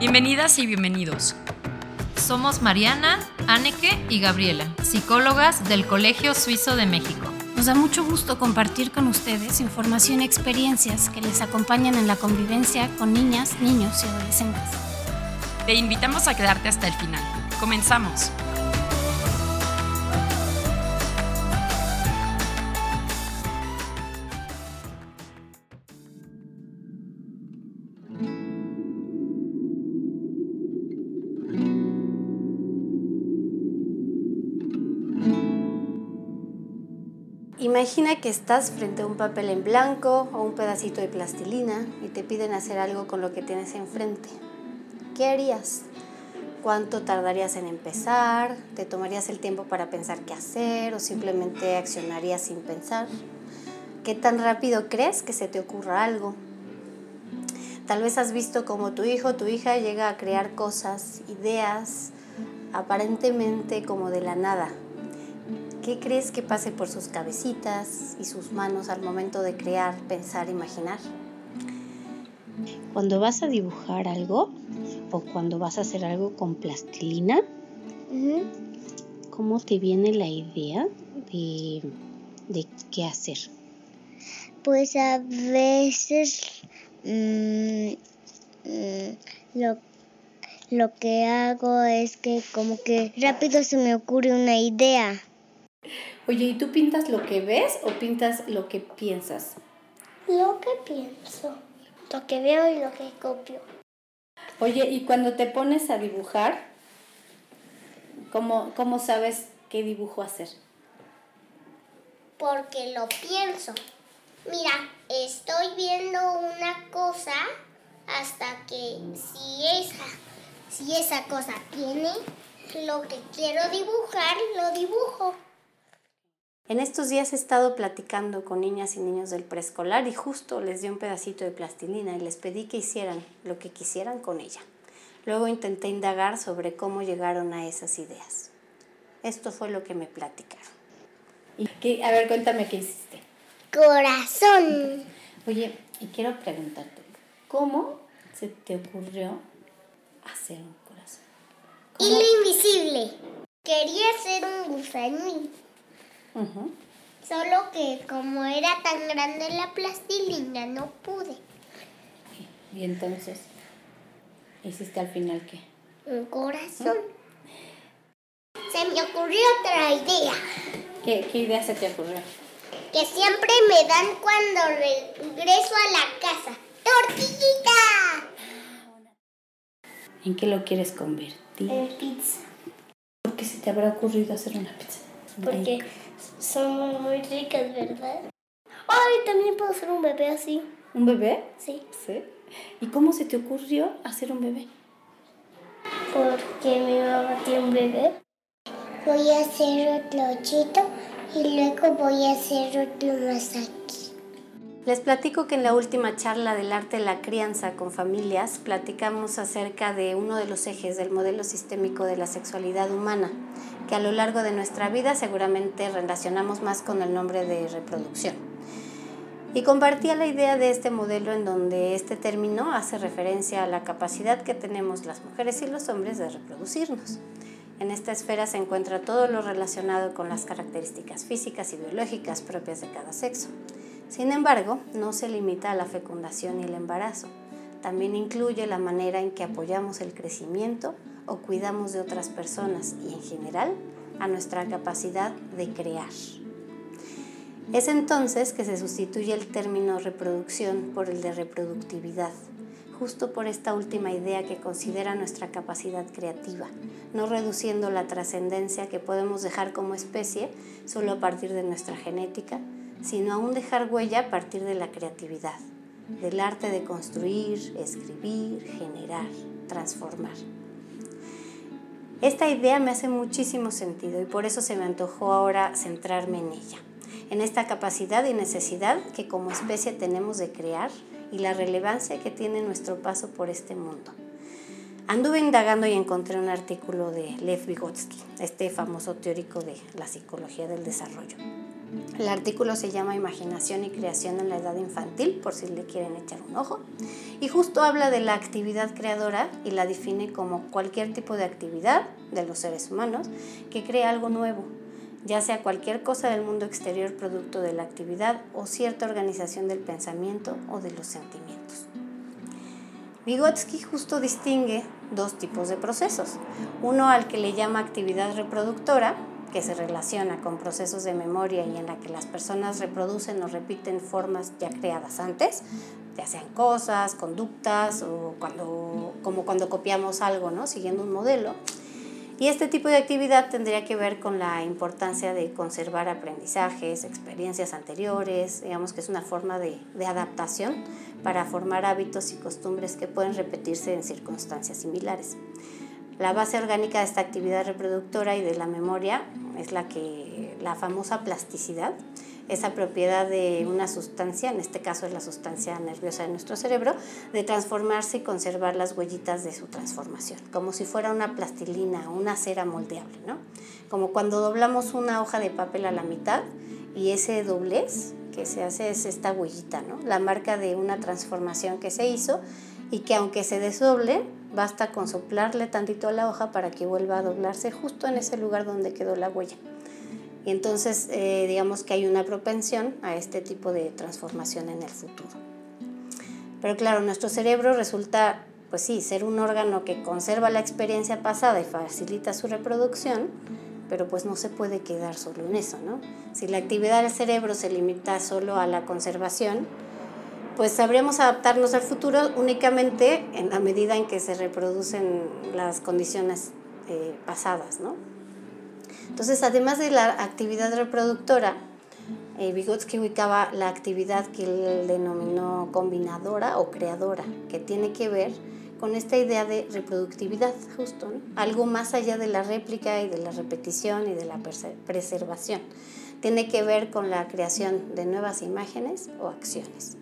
Bienvenidas y bienvenidos. Somos Mariana, Anneke y Gabriela, psicólogas del Colegio Suizo de México. Nos da mucho gusto compartir con ustedes información y experiencias que les acompañan en la convivencia con niñas, niños y adolescentes. Te invitamos a quedarte hasta el final. Comenzamos. Imagina que estás frente a un papel en blanco o un pedacito de plastilina y te piden hacer algo con lo que tienes enfrente. ¿Qué harías? ¿Cuánto tardarías en empezar? ¿Te tomarías el tiempo para pensar qué hacer o simplemente accionarías sin pensar? ¿Qué tan rápido crees que se te ocurra algo? Tal vez has visto cómo tu hijo o tu hija llega a crear cosas, ideas, aparentemente como de la nada, ¿Qué crees que pase por sus cabecitas y sus manos al momento de crear, pensar, imaginar? Cuando vas a dibujar algo o cuando vas a hacer algo con plastilina, ¿cómo te viene la idea de, qué hacer? Pues a veces mm, mm, lo, lo que hago es que como que rápido se me ocurre una idea. Oye, ¿y tú pintas lo que ves o pintas lo que piensas? Lo que pienso, lo que veo y lo que copio. Oye, ¿y cuando te pones a dibujar, cómo, cómo sabes qué dibujo hacer? Porque lo pienso. Mira, estoy viendo una cosa hasta que si esa, si esa cosa tiene lo que quiero dibujar, lo dibujo. En estos días he estado platicando con niñas y niños del preescolar y justo les di un pedacito de plastilina y les pedí que hicieran lo que quisieran con ella. Luego intenté indagar sobre cómo llegaron a esas ideas. Esto fue lo que me platicaron. ¿Y qué? A ver, cuéntame qué hiciste. Corazón. Oye, y quiero preguntarte, ¿cómo se te ocurrió hacer un corazón? Hilo invisible. Quería hacer un Solo que como era tan grande la plastilina, no pude. ¿Y entonces? ¿Hiciste al final qué? Un corazón. Se me ocurrió otra idea. ¿Qué, ¿Qué idea se te ocurrió? Que siempre me dan cuando regreso a la casa. ¡Tortillita! ¿En qué lo quieres convertir? En pizza. ¿Por qué se te habrá ocurrido hacer una pizza? Porque son muy ricas, ¿verdad? Ay, también puedo hacer un bebé así. ¿Un bebé? Sí. ¿Sí? ¿Y cómo se te ocurrió hacer un bebé? Porque mi mamá tiene un bebé. Voy a hacer otro ochito y luego voy a hacer otro aquí. Les platico que en la última charla del arte de la crianza con familias platicamos acerca de uno de los ejes del modelo sistémico de la sexualidad humana, que a lo largo de nuestra vida seguramente relacionamos más con el nombre de reproducción. Y compartía la idea de este modelo en donde este término hace referencia a la capacidad que tenemos las mujeres y los hombres de reproducirnos. En esta esfera se encuentra todo lo relacionado con las características físicas y biológicas propias de cada sexo. Sin embargo, no se limita a la fecundación y el embarazo. También incluye la manera en que apoyamos el crecimiento o cuidamos de otras personas y en general a nuestra capacidad de crear. Es entonces que se sustituye el término reproducción por el de reproductividad, justo por esta última idea que considera nuestra capacidad creativa, no reduciendo la trascendencia que podemos dejar como especie solo a partir de nuestra genética, sino aún dejar huella a partir de la creatividad, del arte de construir, escribir, generar, transformar. Esta idea me hace muchísimo sentido y por eso se me antojó ahora centrarme en ella, en esta capacidad y necesidad que como especie tenemos de crear y la relevancia que tiene nuestro paso por este mundo. Anduve indagando y encontré un artículo de Lev Vygotsky, este famoso teórico de la psicología del desarrollo. El artículo se llama Imaginación y Creación en la Edad Infantil, por si le quieren echar un ojo. Y justo habla de la actividad creadora y la define como cualquier tipo de actividad de los seres humanos que crea algo nuevo, ya sea cualquier cosa del mundo exterior producto de la actividad o cierta organización del pensamiento o de los sentimientos. Vygotsky justo distingue dos tipos de procesos. Uno al que le llama actividad reproductora, que se relaciona con procesos de memoria y en la que las personas reproducen o repiten formas ya creadas antes, ya sean cosas, conductas o cuando, como cuando copiamos algo, ¿no? siguiendo un modelo. Y este tipo de actividad tendría que ver con la importancia de conservar aprendizajes, experiencias anteriores, digamos que es una forma de, de adaptación para formar hábitos y costumbres que pueden repetirse en circunstancias similares. La base orgánica de esta actividad reproductora y de la memoria es la que la famosa plasticidad, esa propiedad de una sustancia, en este caso es la sustancia nerviosa de nuestro cerebro, de transformarse y conservar las huellitas de su transformación, como si fuera una plastilina, una cera moldeable, ¿no? Como cuando doblamos una hoja de papel a la mitad y ese doblez que se hace es esta huellita, ¿no? La marca de una transformación que se hizo y que aunque se desdoble, Basta con soplarle tantito a la hoja para que vuelva a doblarse justo en ese lugar donde quedó la huella. Y entonces eh, digamos que hay una propensión a este tipo de transformación en el futuro. Pero claro, nuestro cerebro resulta, pues sí, ser un órgano que conserva la experiencia pasada y facilita su reproducción, pero pues no se puede quedar solo en eso, ¿no? Si la actividad del cerebro se limita solo a la conservación, pues sabríamos adaptarnos al futuro únicamente en la medida en que se reproducen las condiciones eh, pasadas, ¿no? Entonces, además de la actividad reproductora, eh, Vygotsky ubicaba la actividad que él denominó combinadora o creadora, que tiene que ver con esta idea de reproductividad, justo, algo más allá de la réplica y de la repetición y de la preservación. Tiene que ver con la creación de nuevas imágenes o acciones.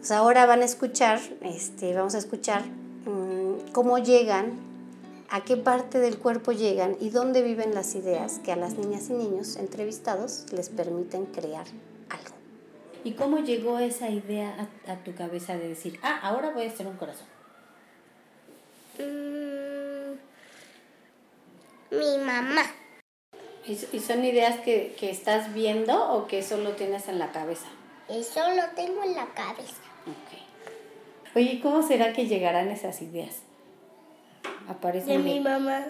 Pues ahora van a escuchar, este, vamos a escuchar mm, cómo llegan, a qué parte del cuerpo llegan y dónde viven las ideas que a las niñas y niños entrevistados les permiten crear algo. ¿Y cómo llegó esa idea a, tu cabeza de decir, ah, ahora voy a hacer un corazón? Mm, mi mamá. ¿Y, son ideas que, que estás viendo o que solo tienes en la cabeza? Eso lo tengo en la cabeza. Oye, ¿cómo será que llegarán esas ideas? Aparecen de mi mamá.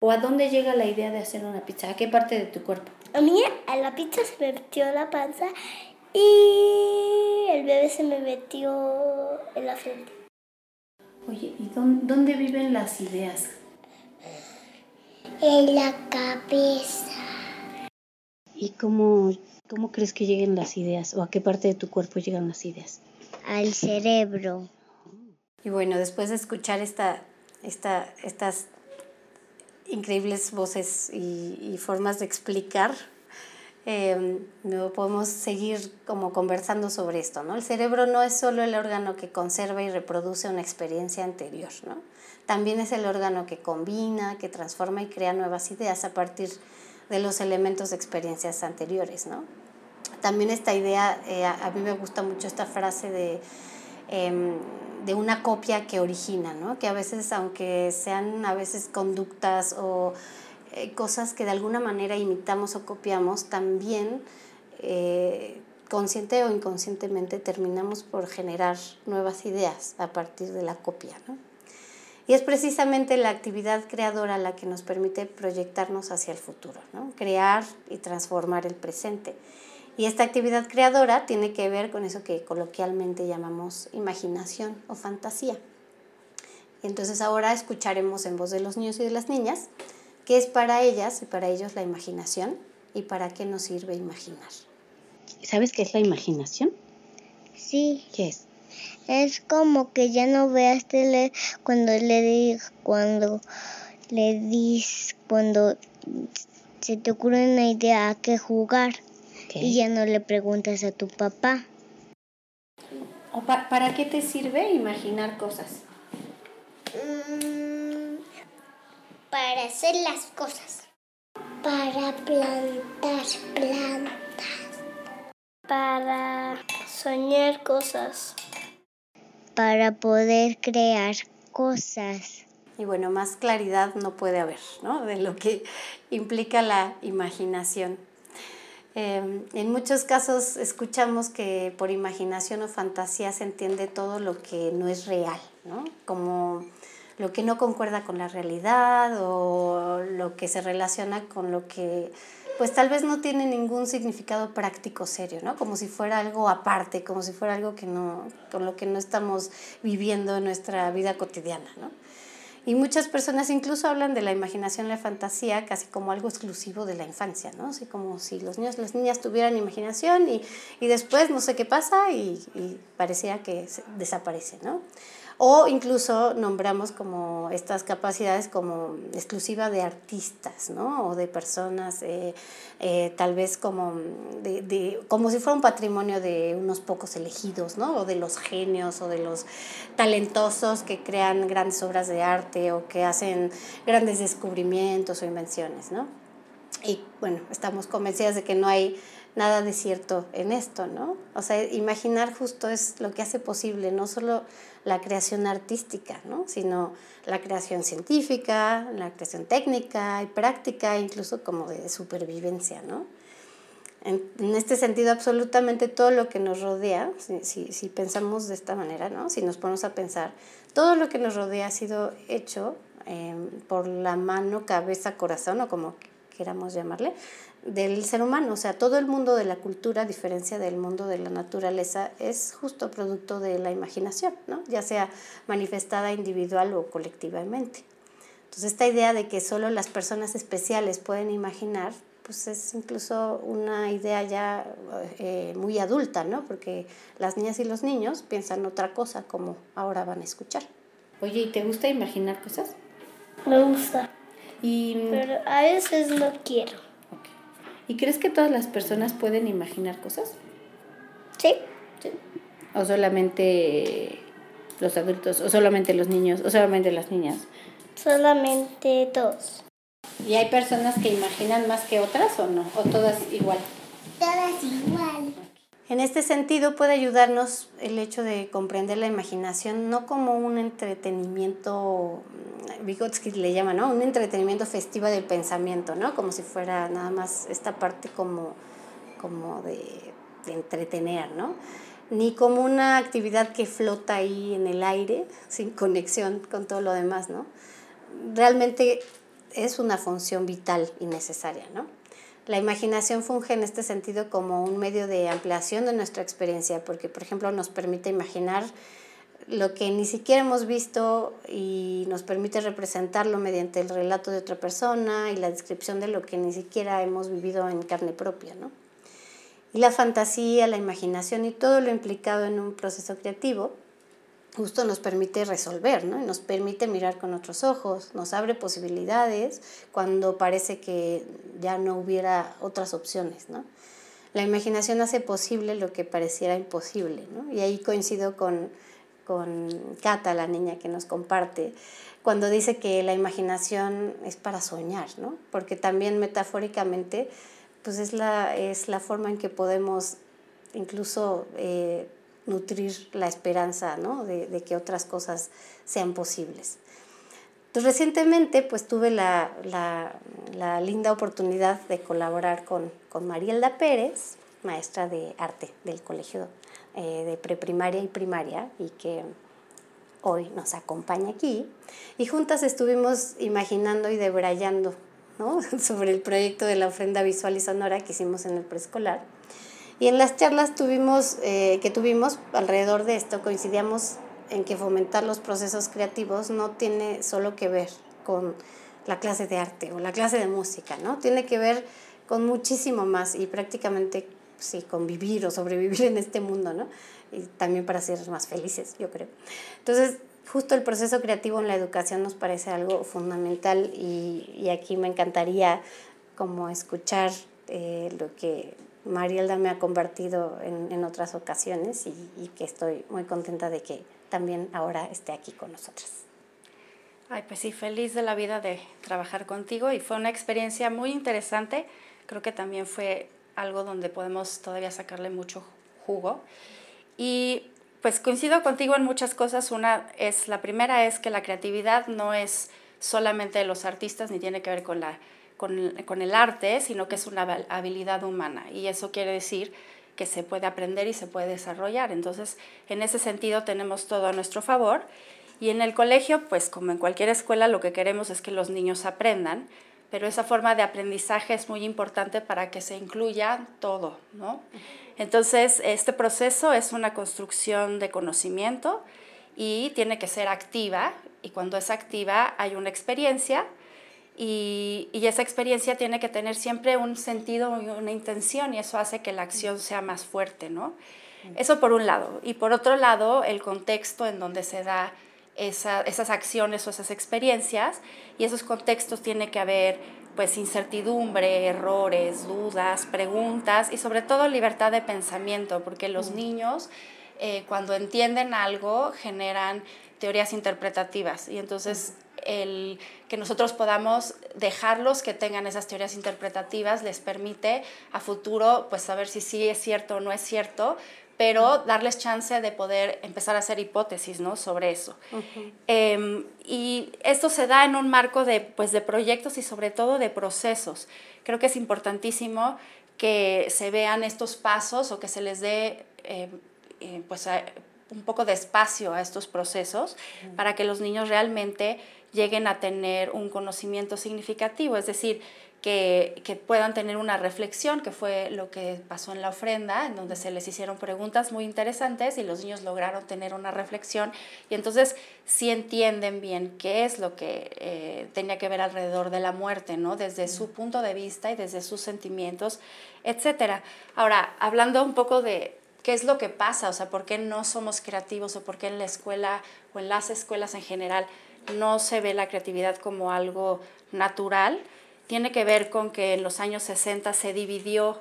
¿O a dónde llega la idea de hacer una pizza? ¿A qué parte de tu cuerpo? A mí, a la pizza se me metió la panza y el bebé se me metió en la frente. Oye, ¿y dónde, viven las ideas? En la cabeza. ¿Y cómo, cómo crees que lleguen las ideas? ¿O a qué parte de tu cuerpo llegan las ideas? Al cerebro. Y bueno, después de escuchar esta, esta, estas increíbles voces y, formas de explicar, eh, podemos seguir como conversando sobre esto, ¿no? El cerebro no es solo el órgano que conserva y reproduce una experiencia anterior, ¿no? También es el órgano que combina, que transforma y crea nuevas ideas a partir de los elementos de experiencias anteriores, ¿no? También esta idea, eh, a, mí me gusta mucho esta frase de, em, de una copia que origina, ¿no? que a veces, aunque sean a veces conductas o eh, cosas que de alguna manera imitamos o copiamos, también eh, consciente o inconscientemente terminamos por generar nuevas ideas a partir de la copia. ¿no? Y es precisamente la actividad creadora la que nos permite proyectarnos hacia el futuro, ¿no? crear y transformar el presente. Y esta actividad creadora tiene que ver con eso que coloquialmente llamamos imaginación o fantasía. Y entonces ahora escucharemos en voz de los niños y de las niñas qué es para ellas y para ellos la imaginación y para qué nos sirve imaginar. ¿Sabes qué es la imaginación? Sí. ¿Qué es? Es como que ya no veas tele cuando le di, cuando le dis, cuando se te ocurre una idea a qué jugar. Y ya no le preguntas a tu papá. ¿O ¿Para qué te sirve imaginar cosas? Mm, para hacer las cosas. Para plantar plantas. Para soñar cosas. Para poder crear cosas. Y bueno, más claridad no puede haber, ¿no? De lo que implica la imaginación. Em, en muchos casos escuchamos que por imaginación o fantasía se entiende todo lo que no es real, ¿no? Como lo que no concuerda con la realidad o lo que se relaciona con lo que pues tal vez no tiene ningún significado práctico serio, ¿no? Como si fuera algo aparte, como si fuera algo que no, con lo que no estamos viviendo en nuestra vida cotidiana, ¿no? Y muchas personas incluso hablan de la imaginación la fantasía casi como algo exclusivo de la infancia, ¿no? Así como si los niños, las niñas tuvieran imaginación y, y después no sé qué pasa y, y parecía que desaparece, ¿no? O incluso nombramos como estas capacidades como exclusiva de artistas, ¿no? O de personas eh, eh, tal vez como, de, de, como si fuera un patrimonio de unos pocos elegidos, ¿no? O de los genios o de los talentosos que crean grandes obras de arte o que hacen grandes descubrimientos o invenciones, ¿no? Y bueno, estamos convencidas de que no hay nada de cierto en esto, ¿no? O sea, imaginar justo es lo que hace posible no solo la creación artística, ¿no? sino la creación científica, la creación técnica y práctica, incluso como de supervivencia. ¿no? En, en este sentido, absolutamente todo lo que nos rodea, si, si, si, pensamos de esta manera, ¿no? si nos ponemos a pensar, todo lo que nos rodea ha sido hecho eh, por la mano, cabeza, corazón, o como queramos llamarle, del ser humano. O sea, todo el mundo de la cultura, a diferencia del mundo de la naturaleza, es justo producto de la imaginación, ¿no? ya sea manifestada individual o colectivamente. Entonces, esta idea de que solo las personas especiales pueden imaginar, pues es incluso una idea ya eh, muy adulta, ¿no? Porque las niñas y los niños piensan otra cosa, como ahora van a escuchar. Oye, ¿y te gusta imaginar cosas? Me gusta. Y... Pero a veces no quiero. ¿Y crees que todas las personas pueden imaginar cosas? Sí. ¿Sí? ¿O solamente los adultos? ¿O solamente los niños? ¿O solamente las niñas? Solamente dos. ¿Y hay personas que imaginan más que otras o no? ¿O todas igual? Todas igual. En este sentido puede ayudarnos el hecho de comprender la imaginación no como un entretenimiento, Vygotsky le llama, ¿no? Un entretenimiento festivo del pensamiento, ¿no? Como si fuera nada más esta parte como, como de, de entretener, ¿no? Ni como una actividad que flota ahí en el aire, sin conexión con todo lo demás, ¿no? Realmente es una función vital y necesaria, ¿no? La imaginación funge en este sentido como un medio de ampliación de nuestra experiencia, porque, por ejemplo, nos permite imaginar lo que ni siquiera hemos visto y nos permite representarlo mediante el relato de otra persona y la descripción de lo que ni siquiera hemos vivido en carne propia, ¿no? Y la fantasía, la imaginación y todo lo implicado en un proceso creativo justo nos permite resolver, ¿no? Nos permite mirar con otros ojos, nos abre posibilidades cuando parece que ya no hubiera otras opciones, ¿no? La imaginación hace posible lo que pareciera imposible, ¿no? Y ahí coincido con, con Cata, la niña que nos comparte, cuando dice que la imaginación es para soñar, ¿no? Porque también metafóricamente, pues es la, es la forma en que podemos incluso... Eh, nutrir la esperanza ¿no? de, que otras cosas sean posibles. Recientemente pues tuve la, la, la linda oportunidad de colaborar con, con, Marielda Pérez, maestra de arte del colegio eh, de preprimaria y primaria y que hoy nos acompaña aquí. Y juntas estuvimos imaginando y debrayando ¿no? sobre el proyecto de la ofrenda visual y sonora que hicimos en el preescolar. Y en las charlas tuvimos, eh, que tuvimos alrededor de esto, coincidíamos en que fomentar los procesos creativos no tiene solo que ver con la clase de arte o la clase de música, ¿no? Tiene que ver con muchísimo más y prácticamente, sí, convivir o sobrevivir en este mundo, ¿no? Y también para ser más felices, yo creo. Entonces, justo el proceso creativo en la educación nos parece algo fundamental y, y aquí me encantaría como escuchar eh, lo que Marielda me ha convertido en, en otras ocasiones y, y, que estoy muy contenta de que también ahora esté aquí con nosotras. Ay, pues sí, feliz de la vida de trabajar contigo y fue una experiencia muy interesante. Creo que también fue algo donde podemos todavía sacarle mucho jugo. Y pues coincido contigo en muchas cosas. Una es, la primera es que la creatividad no es solamente de los artistas ni tiene que ver con, la, con, el arte, sino que es una habilidad humana. Y eso quiere decir que se puede aprender y se puede desarrollar. Entonces, en ese sentido tenemos todo a nuestro favor. Y en el colegio, pues como en cualquier escuela, lo que queremos es que los niños aprendan, pero esa forma de aprendizaje es muy importante para que se incluya todo, ¿no? Entonces, este proceso es una construcción de conocimiento y tiene que ser activa, y cuando es activa hay una experiencia, y, y, esa experiencia tiene que tener siempre un sentido y una intención, y eso hace que la acción sea más fuerte, ¿no? Eso por un lado. Y por otro lado, el contexto en donde se da esas acciones o esas experiencias y esos contextos tiene que haber pues incertidumbre, errores, dudas, preguntas y sobre todo libertad de pensamiento, porque los niños eh, cuando entienden algo generan teorías interpretativas y entonces el que nosotros podamos dejarlos que tengan esas teorías interpretativas les permite a futuro pues saber si sí es cierto o no es cierto, pero darles chance de poder empezar a hacer hipótesis ¿no? sobre eso. Em, y esto se da en un marco de, pues, de proyectos y sobre todo de procesos. Creo que es importantísimo que se vean estos pasos o que se les dé em, eh, pues, un poco de espacio a estos procesos para que los niños realmente lleguen a tener un conocimiento significativo. Es decir, que, puedan tener una reflexión, que fue lo que pasó en la ofrenda, en donde se les hicieron preguntas muy interesantes y los niños lograron tener una reflexión y entonces sí entienden bien qué es lo que eh, tenía que ver alrededor de la muerte, ¿no? Desde su punto de vista y desde sus sentimientos, etc. Ahora, hablando un poco de qué es lo que pasa, o sea, por qué no somos creativos o por qué en la escuela o en las escuelas en general no se ve la creatividad como algo natural, tiene que ver con que en los años 60 se dividió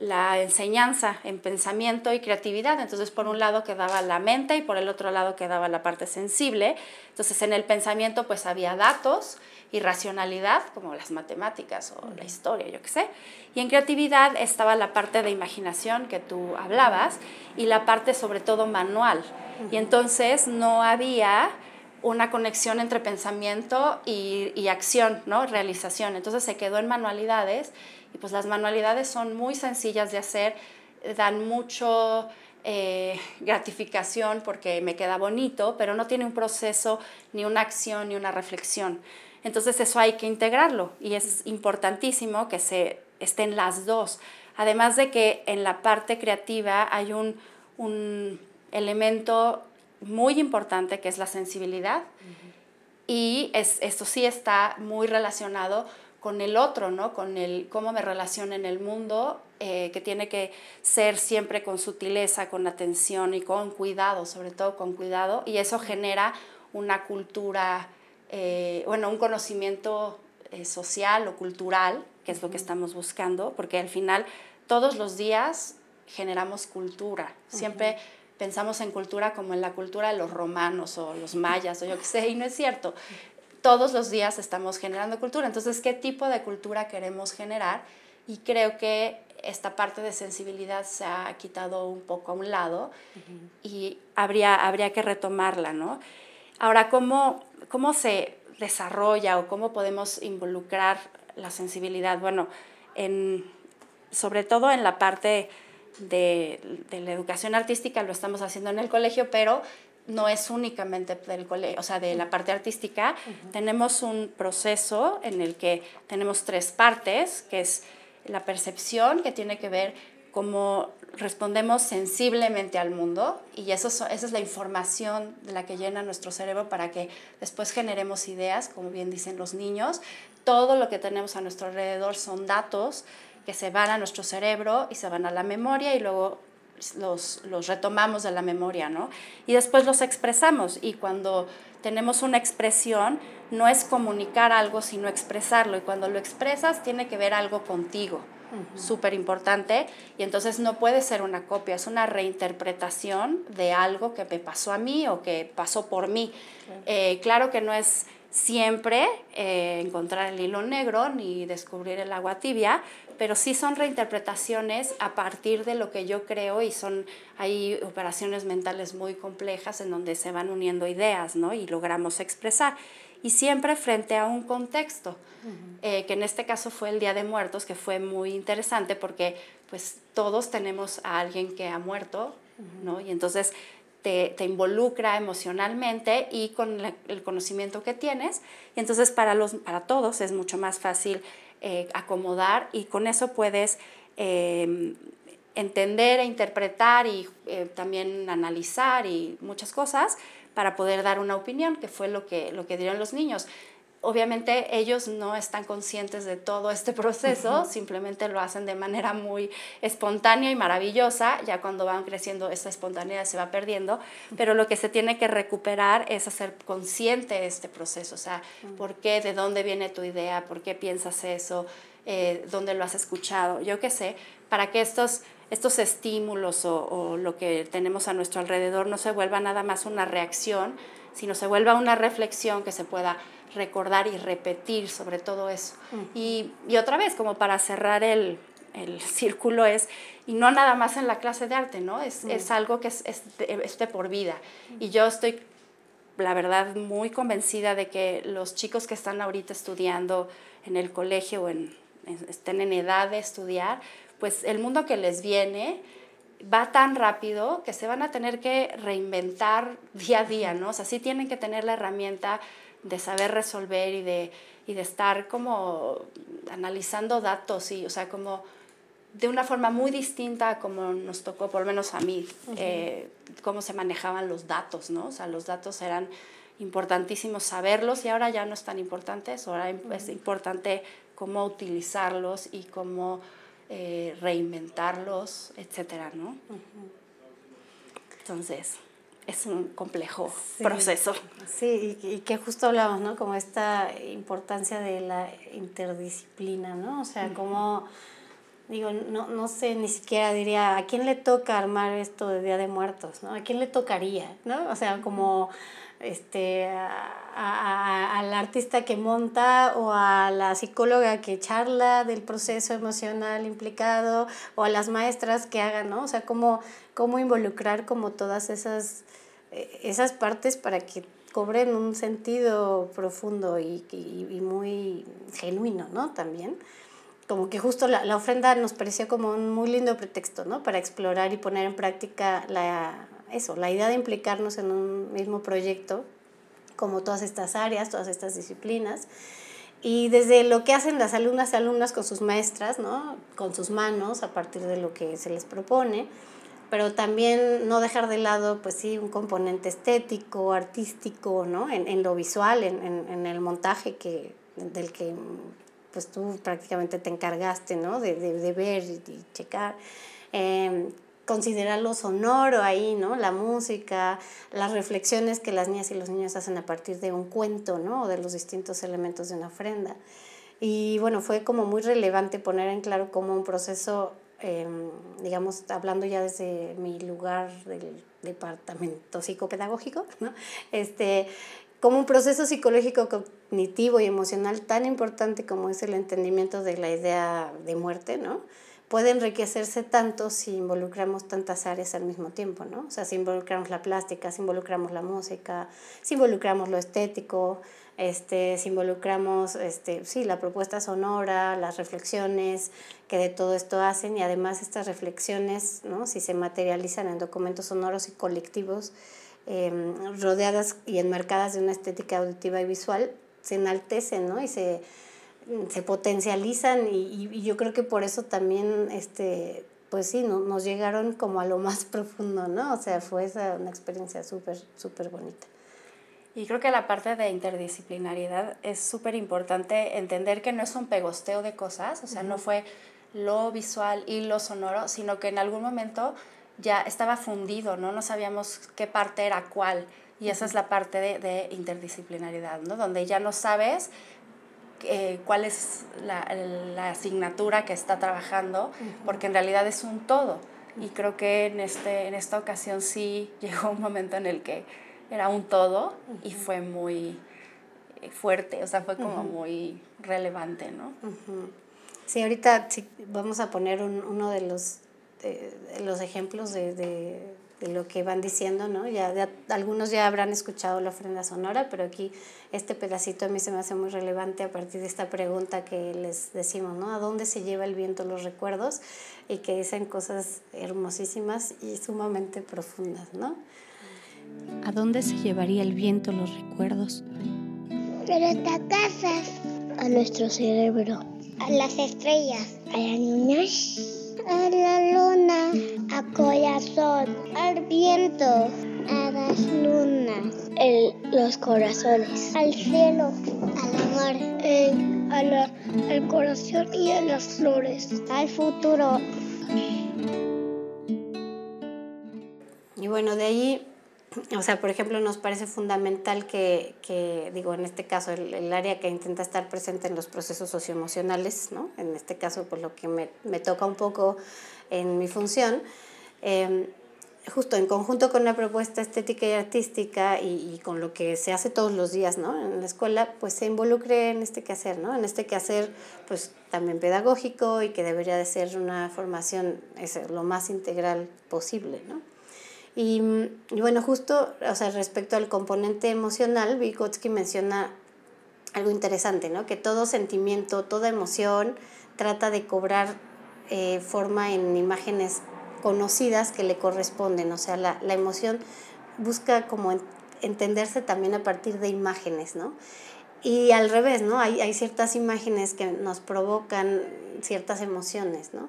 la enseñanza en pensamiento y creatividad. Entonces, por un lado quedaba la mente y por el otro lado quedaba la parte sensible. Entonces, en el pensamiento pues había datos y racionalidad, como las matemáticas o la historia, yo qué sé. Y en creatividad estaba la parte de imaginación que tú hablabas y la parte sobre todo manual. Y entonces no había una conexión entre pensamiento y, acción, ¿no? Realización. Entonces se quedó en manualidades y pues las manualidades son muy sencillas de hacer, dan mucho eh, gratificación porque me queda bonito, pero no tiene un proceso, ni una acción, ni una reflexión. Entonces eso hay que integrarlo y es importantísimo que se estén las dos. Además de que en la parte creativa hay un, un elemento muy importante que es la sensibilidad y es, esto sí está muy relacionado con el otro, ¿no? Con el cómo me relaciono en el mundo, eh, que tiene que ser siempre con sutileza, con atención y con cuidado, sobre todo con cuidado, y eso genera una cultura, eh, bueno, un conocimiento eh, social o cultural, que es lo que estamos buscando, porque al final todos los días generamos cultura, siempre pensamos en cultura como en la cultura de los romanos o los mayas o yo qué sé, y no es cierto. Todos los días estamos generando cultura. Entonces, ¿qué tipo de cultura queremos generar? Y creo que esta parte de sensibilidad se ha quitado un poco a un lado y habría, habría que retomarla, ¿no? Ahora, ¿cómo, ¿cómo se desarrolla o cómo podemos involucrar la sensibilidad? Bueno, en, sobre todo en la parte de, la educación artística lo estamos haciendo en el colegio, pero no es únicamente del colegio, o sea, de la parte artística. Tenemos un proceso en el que tenemos tres partes, que es la percepción, que tiene que ver cómo respondemos sensiblemente al mundo y eso, esa es la información de la que llena nuestro cerebro para que después generemos ideas, como bien dicen los niños. Todo lo que tenemos a nuestro alrededor son datos que se van a nuestro cerebro y se van a la memoria y luego los, los retomamos de la memoria, ¿no? Y después los expresamos y cuando tenemos una expresión, no es comunicar algo, sino expresarlo. Y cuando lo expresas, tiene que ver algo contigo. Súper importante, y entonces no puede ser una copia, es una reinterpretación de algo que me pasó a mí o que pasó por mí. Eh, claro que no es siempre eh, encontrar el hilo negro ni descubrir el agua tibia, pero sí son reinterpretaciones a partir de lo que yo creo y son hay operaciones mentales muy complejas en donde se van uniendo ideas ¿no? y logramos expresar. Y siempre frente a un contexto, eh, que en este caso fue el Día de Muertos, que fue muy interesante porque pues todos tenemos a alguien que ha muerto, ¿no? Y entonces te, involucra emocionalmente y con el conocimiento que tienes. Y entonces para, los, para todos es mucho más fácil eh, acomodar y con eso puedes em, entender e interpretar y eh, también analizar y muchas cosas para poder dar una opinión, que fue lo que, lo que dieron los niños. Obviamente ellos no están conscientes de todo este proceso, simplemente lo hacen de manera muy espontánea y maravillosa, ya cuando van creciendo esa espontaneidad se va perdiendo, pero lo que se tiene que recuperar es hacer consciente este proceso, o sea, por qué, de dónde viene tu idea, por qué piensas eso, eh, dónde lo has escuchado, yo qué sé, para que estos estos estímulos o, o, lo que tenemos a nuestro alrededor no se vuelva nada más una reacción, sino se vuelva una reflexión que se pueda recordar y repetir sobre todo eso. y, y, otra vez, como para cerrar el, el, círculo, es, y no nada más en la clase de arte, ¿no? Es, es algo que es, es, de, por vida. Y yo estoy, la verdad, muy convencida de que los chicos que están ahorita estudiando en el colegio o en, estén en edad de estudiar, pues el mundo que les viene va tan rápido que se van a tener que reinventar día a día, ¿no? O sea, sí tienen que tener la herramienta de saber resolver y de, y de estar como analizando datos y, o sea, como de una forma muy distinta a como nos tocó, por lo menos a mí, eh, cómo se manejaban los datos, ¿no? O sea, los datos eran importantísimos saberlos y ahora ya no es tan importante eso, ahora es importante cómo utilizarlos y cómo eh, reinventarlos, etcétera, ¿no? Entonces, es un complejo proceso. Sí, y, que justo hablamos, ¿no? Como esta importancia de la interdisciplina, ¿no? O sea, como, digo, no, no sé, ni siquiera diría, ¿a quién le toca armar esto de Día de Muertos, ¿no? ¿A quién le tocaría, ¿no? O sea, como este, a, al artista que monta o a la psicóloga que charla del proceso emocional implicado o a las maestras que hagan, ¿no? O sea, cómo, cómo involucrar como todas esas, eh, esas partes para que cobren un sentido profundo y, y, muy genuino, ¿no? También. Como que justo la, la ofrenda nos pareció como un muy lindo pretexto, ¿no? Para explorar y poner en práctica la, eso, la idea de implicarnos en un mismo proyecto, como todas estas áreas, todas estas disciplinas. Y desde lo que hacen las alumnas y alumnas con sus maestras, ¿no? con sus manos, a partir de lo que se les propone, pero también no dejar de lado, pues sí, un componente estético, artístico, ¿no? en, en lo visual, en, en, en, el montaje que, del que pues tú prácticamente te encargaste ¿no? de, de, de ver y checar. Eh, considerar lo sonoro ahí, ¿no? La música, las reflexiones que las niñas y los niños hacen a partir de un cuento, ¿no? O de los distintos elementos de una ofrenda. Y bueno, fue como muy relevante poner en claro cómo un proceso, em, digamos, hablando ya desde mi lugar del departamento psicopedagógico, ¿no? Este, como un proceso psicológico, cognitivo y emocional tan importante como es el entendimiento de la idea de muerte, ¿no? Puede enriquecerse tanto si involucramos tantas áreas al mismo tiempo, ¿no? O sea, si involucramos la plástica, si involucramos la música, si involucramos lo estético, este, si involucramos, este, sí, la propuesta sonora, las reflexiones que de todo esto hacen y además estas reflexiones, ¿no? Si se materializan en documentos sonoros y colectivos, em, rodeadas y enmarcadas de una estética auditiva y visual, se enaltecen, ¿no? Y se se potencializan y, y, yo creo que por eso también, este, pues sí, no, nos llegaron como a lo más profundo, ¿no? O sea, fue esa una experiencia súper, súper bonita. Y creo que la parte de interdisciplinariedad es súper importante entender que no es un pegosteo de cosas, o sea, no fue lo visual y lo sonoro, sino que en algún momento ya estaba fundido, ¿no? No sabíamos qué parte era cuál. Y esa es la parte de, de interdisciplinariedad, ¿no? Donde ya no sabes eh, cuál es la, la, asignatura que está trabajando, porque en realidad es un todo. Y creo que en, este, en esta ocasión sí llegó un momento en el que era un todo y fue muy eh, fuerte, o sea, fue como muy relevante, ¿no? Sí, ahorita sí, vamos a poner un, uno de los, los ejemplos de, de, de, lo que van diciendo, ¿no? Ya, algunos ya habrán escuchado la ofrenda sonora, pero aquí este pedacito a mí se me hace muy relevante a partir de esta pregunta que les decimos, ¿no? ¿A dónde se lleva el viento los recuerdos? Y que dicen cosas hermosísimas y sumamente profundas, ¿no? ¿A dónde se llevaría el viento los recuerdos? A nuestras casas, a nuestro cerebro, a las estrellas, a la luna, a la luna, a corazón, al viento, a las lunas, el, los corazones, al cielo, al amor, el, a la, al corazón y a las flores, al futuro. Y bueno, de ahí o sea, por ejemplo, nos parece fundamental que, que digo, en este caso, el, área que intenta estar presente en los procesos socioemocionales, ¿no? En este caso, por lo que me, me toca un poco en mi función, eh, justo en conjunto con la propuesta estética y artística y, y, con lo que se hace todos los días, ¿no? En la escuela, pues se involucre en este quehacer, ¿no? En este quehacer, pues también pedagógico y que debería de ser una formación es, lo más integral posible, ¿no? Y, y, bueno, justo, o sea, respecto al componente emocional, Vygotsky menciona algo interesante, ¿no? Que todo sentimiento, toda emoción trata de cobrar eh, forma en imágenes conocidas que le corresponden, o sea, la, la emoción busca como en, entenderse también a partir de imágenes, ¿no? Y al revés, ¿no? Hay, hay ciertas imágenes que nos provocan ciertas emociones, ¿no?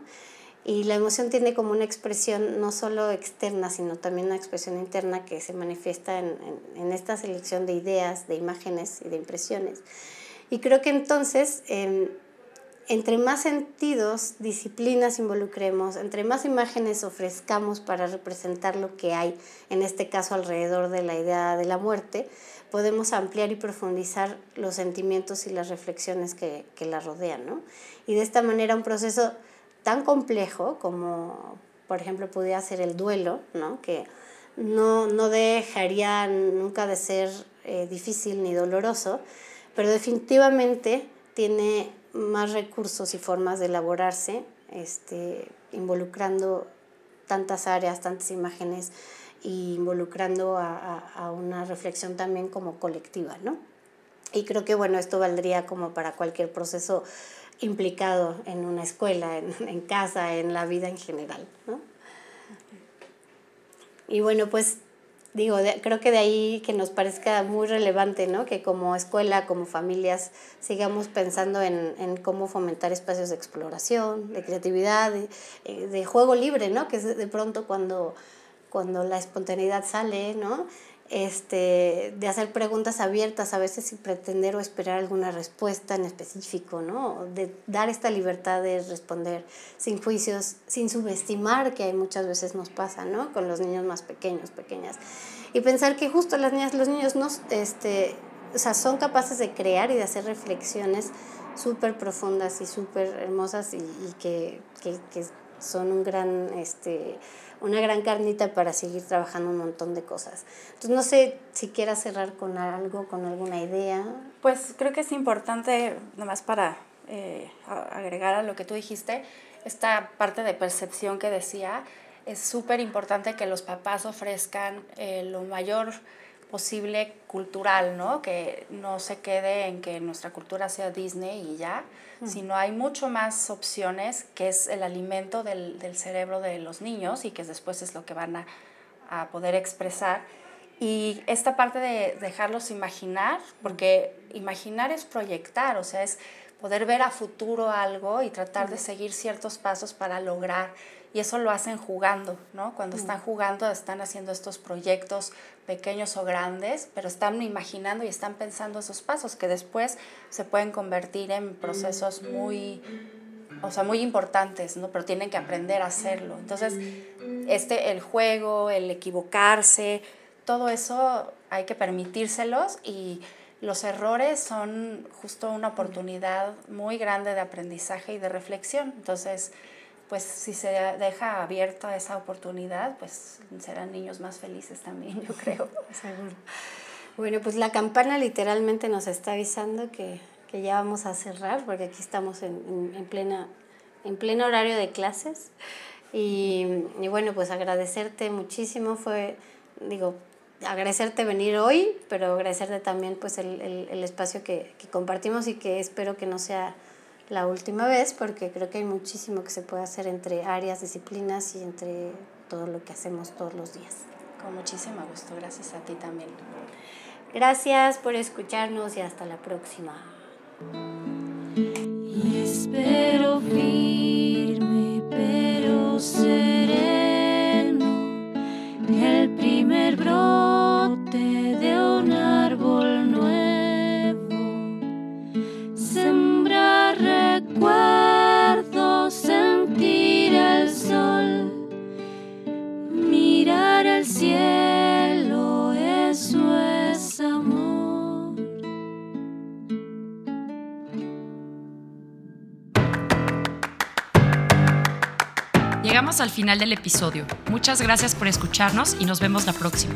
Y la emoción tiene como una expresión no solo externa, sino también una expresión interna que se manifiesta en, en, esta selección de ideas, de imágenes y de impresiones. Y creo que entonces, eh, entre más sentidos, disciplinas involucremos, entre más imágenes ofrezcamos para representar lo que hay, en este caso alrededor de la idea de la muerte, podemos ampliar y profundizar los sentimientos y las reflexiones que, que la rodean. ¿no? Y de esta manera un proceso tan complejo como, por ejemplo, pudiera ser el duelo, ¿no? que no, no dejaría nunca de ser eh, difícil ni doloroso, pero definitivamente tiene más recursos y formas de elaborarse, este, involucrando tantas áreas, tantas imágenes, y involucrando a, a, una reflexión también como colectiva, ¿no? Y creo que, bueno, esto valdría como para cualquier proceso implicado en una escuela, en, en casa, en la vida en general. ¿no? Y bueno, pues digo, creo que de ahí que nos parezca muy relevante, ¿no? Que como escuela, como familias, sigamos pensando en, en cómo fomentar espacios de exploración, de creatividad, de, eh, juego libre, ¿no? Que es de pronto cuando, cuando la espontaneidad sale, ¿no? Este, de hacer preguntas abiertas, a veces sin pretender o esperar alguna respuesta en específico, ¿no? De dar esta libertad de responder sin juicios, sin subestimar, que hay muchas veces nos pasa, ¿no? Con los niños más pequeños, pequeñas. Y pensar que justo las niñas, los niños no, este, o sea, son capaces de crear y de hacer reflexiones súper profundas y súper hermosas y, y que, que, que, son un gran, este, una gran carnita para seguir trabajando un montón de cosas. Entonces, no sé si quieras cerrar con algo, con alguna idea. Pues creo que es importante, nomás para eh, agregar a lo que tú dijiste, esta parte de percepción que decía, es súper importante que los papás ofrezcan eh, lo mayor posible cultural, ¿no? Que no se quede en que nuestra cultura sea Disney y ya, mm. sino hay mucho más opciones, que es el alimento del, del, cerebro de los niños y que después es lo que van a, a poder expresar. Y esta parte de dejarlos imaginar, porque imaginar es proyectar, o sea, es poder ver a futuro algo y tratar de seguir ciertos pasos para lograr y eso lo hacen jugando, ¿no? Cuando están jugando están haciendo estos proyectos pequeños o grandes, pero están imaginando y están pensando esos pasos que después se pueden convertir en procesos muy, o sea, muy importantes, ¿no? Pero tienen que aprender a hacerlo. Entonces, este, el juego, el equivocarse, todo eso hay que permitírselos y los errores son justo una oportunidad muy grande de aprendizaje y de reflexión. Entonces, pues si se deja abierta esa oportunidad, pues serán niños más felices también, yo creo. Seguro. Bueno, pues la campana literalmente nos está avisando que, que ya vamos a cerrar, porque aquí estamos en, en, plena, en pleno horario de clases. Y, y, bueno, pues agradecerte muchísimo, fue, digo, agradecerte venir hoy, pero agradecerte también pues el, el, el espacio que, que compartimos y que espero que no sea la última vez, porque creo que hay muchísimo que se puede hacer entre áreas, disciplinas y entre todo lo que hacemos todos los días. Con muchísimo gusto, gracias a ti también. Gracias por escucharnos y hasta la próxima. Y espero Al final del episodio. Muchas gracias por escucharnos y nos vemos la próxima.